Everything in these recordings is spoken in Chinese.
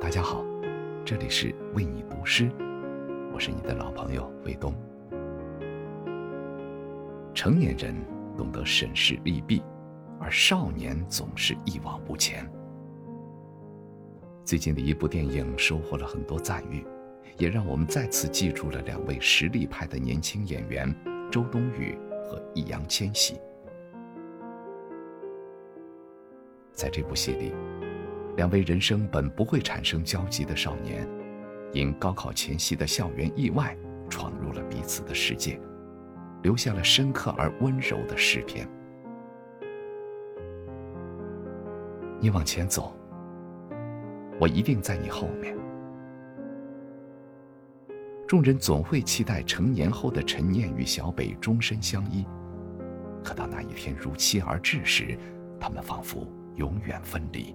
大家好这里是为你读诗，我是你的老朋友卫东。成年人懂得审视利弊，而少年总是一往无前。最近的一部电影收获了很多赞誉，也让我们再次记住了两位实力派的年轻演员周冬雨和易烊千玺。在这部戏里，两位人生本不会产生交集的少年，因高考前夕的校园意外，闯入了彼此的世界，留下了深刻而温柔的诗篇。你往前走，我一定在你后面。众人总会期待成年后的陈念与小北终身相依，可当那一天如期而至时，他们仿佛……永远分离。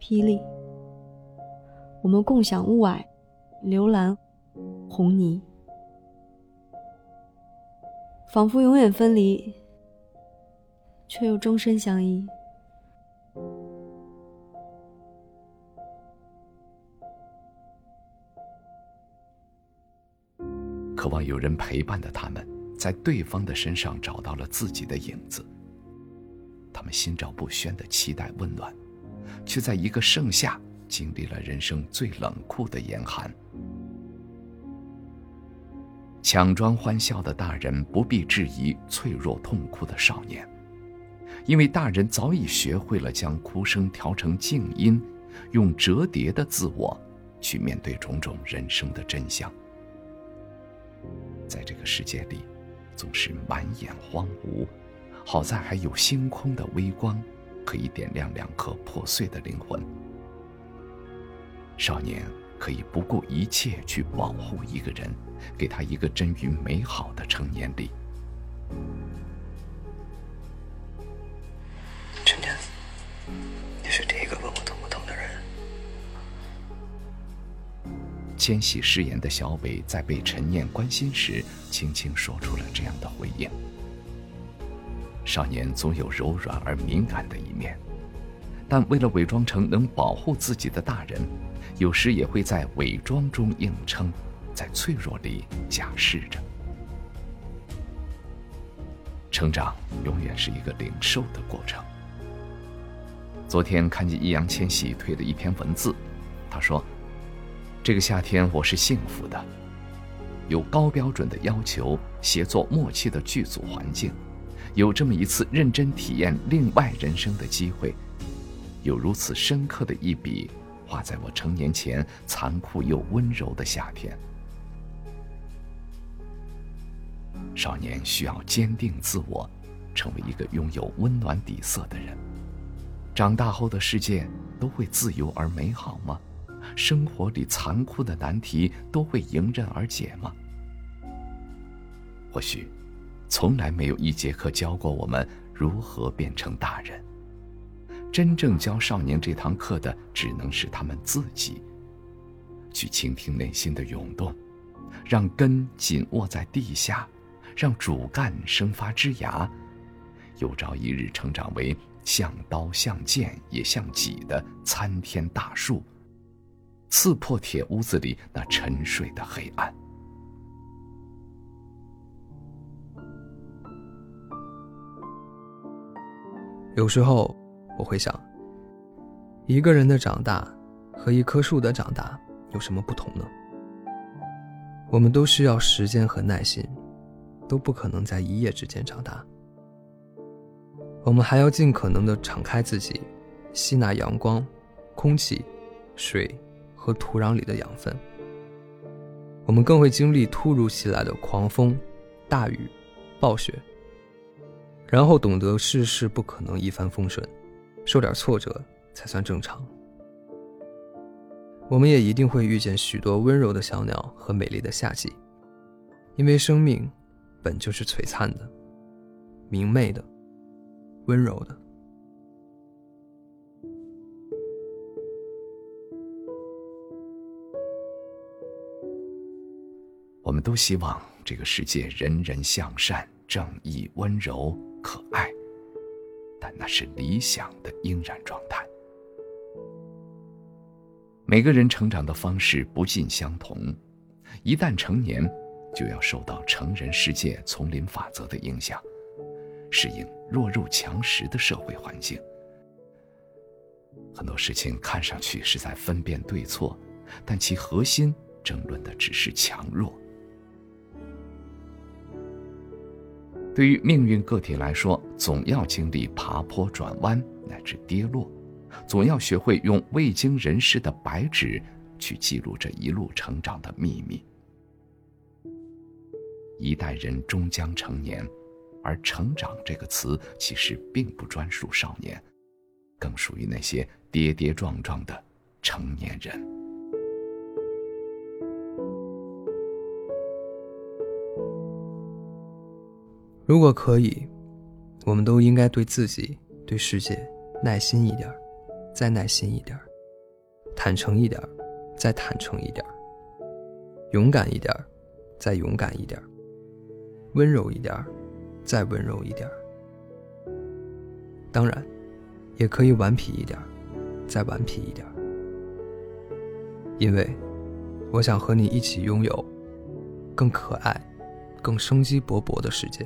霹雳，我们共享雾霭、流岚、红泥，仿佛永远分离，却又终身相依。渴望有人陪伴的他们，在对方的身上找到了自己的影子。他们心照不宣的期待温暖，却在一个盛夏经历了人生最冷酷的严寒。强装欢笑的大人不必质疑脆弱痛哭的少年，因为大人早已学会了将哭声调成静音，用折叠的自我去面对种种人生的真相。在这个世界里，总是满眼荒芜，好在还有星空的微光，可以点亮两颗破碎的灵魂。少年可以不顾一切去保护一个人，给他一个臻于美好的成年礼。陈年，你是第一个问我痛不痛的人。千玺饰演的小北在被陈念关心时，轻轻说出了这样的回应。少年总有柔软而敏感的一面，但为了伪装成能保护自己的大人，有时也会在伪装中硬撑，在脆弱里假释着。成长永远是一个领受的过程。昨天看见易烊千玺推了一篇文字，他说。这个夏天我是幸福的，有高标准的要求、协作默契的剧组环境，有这么一次认真体验另外人生的机会，有如此深刻的一笔画在我成年前残酷又温柔的夏天。少年需要坚定自我，成为一个拥有温暖底色的人。长大后的世界都会自由而美好吗？生活里残酷的难题都会迎刃而解吗？或许，从来没有一节课教过我们如何变成大人。真正教少年这堂课的，只能是他们自己。去倾听内心的涌动，让根紧握在地下，让主干生发枝芽，有朝一日成长为像刀像剑也像戟的参天大树。刺破铁屋子里那沉睡的黑暗。有时候我会想，一个人的长大和一棵树的长大有什么不同呢？我们都需要时间和耐心，都不可能在一夜之间长大。我们还要尽可能的敞开自己，吸纳阳光、空气、水。和土壤里的养分，我们更会经历突如其来的狂风、大雨、暴雪，然后懂得世事不可能一帆风顺，受点挫折才算正常。我们也一定会遇见许多温柔的小鸟和美丽的夏季，因为生命本就是璀璨的、明媚的、温柔的。我们都希望这个世界人人向善、正义、温柔、可爱，但那是理想的应然状态。每个人成长的方式不尽相同，一旦成年，就要受到成人世界丛林法则的影响，适应弱肉强食的社会环境。很多事情看上去是在分辨对错，但其核心争论的只是强弱。对于命运个体来说，总要经历爬坡、转弯乃至跌落，总要学会用未经人事的白纸去记录这一路成长的秘密。一代人终将成年，而“成长”这个词其实并不专属少年，更属于那些跌跌撞撞的成年人。如果可以，我们都应该对自己、对世界耐心一点，再耐心一点；坦诚一点，再坦诚一点；勇敢一点，再勇敢一点；温柔一点，再温柔一点。当然，也可以顽皮一点，再顽皮一点。因为，我想和你一起拥有更可爱、更生机勃勃的世界。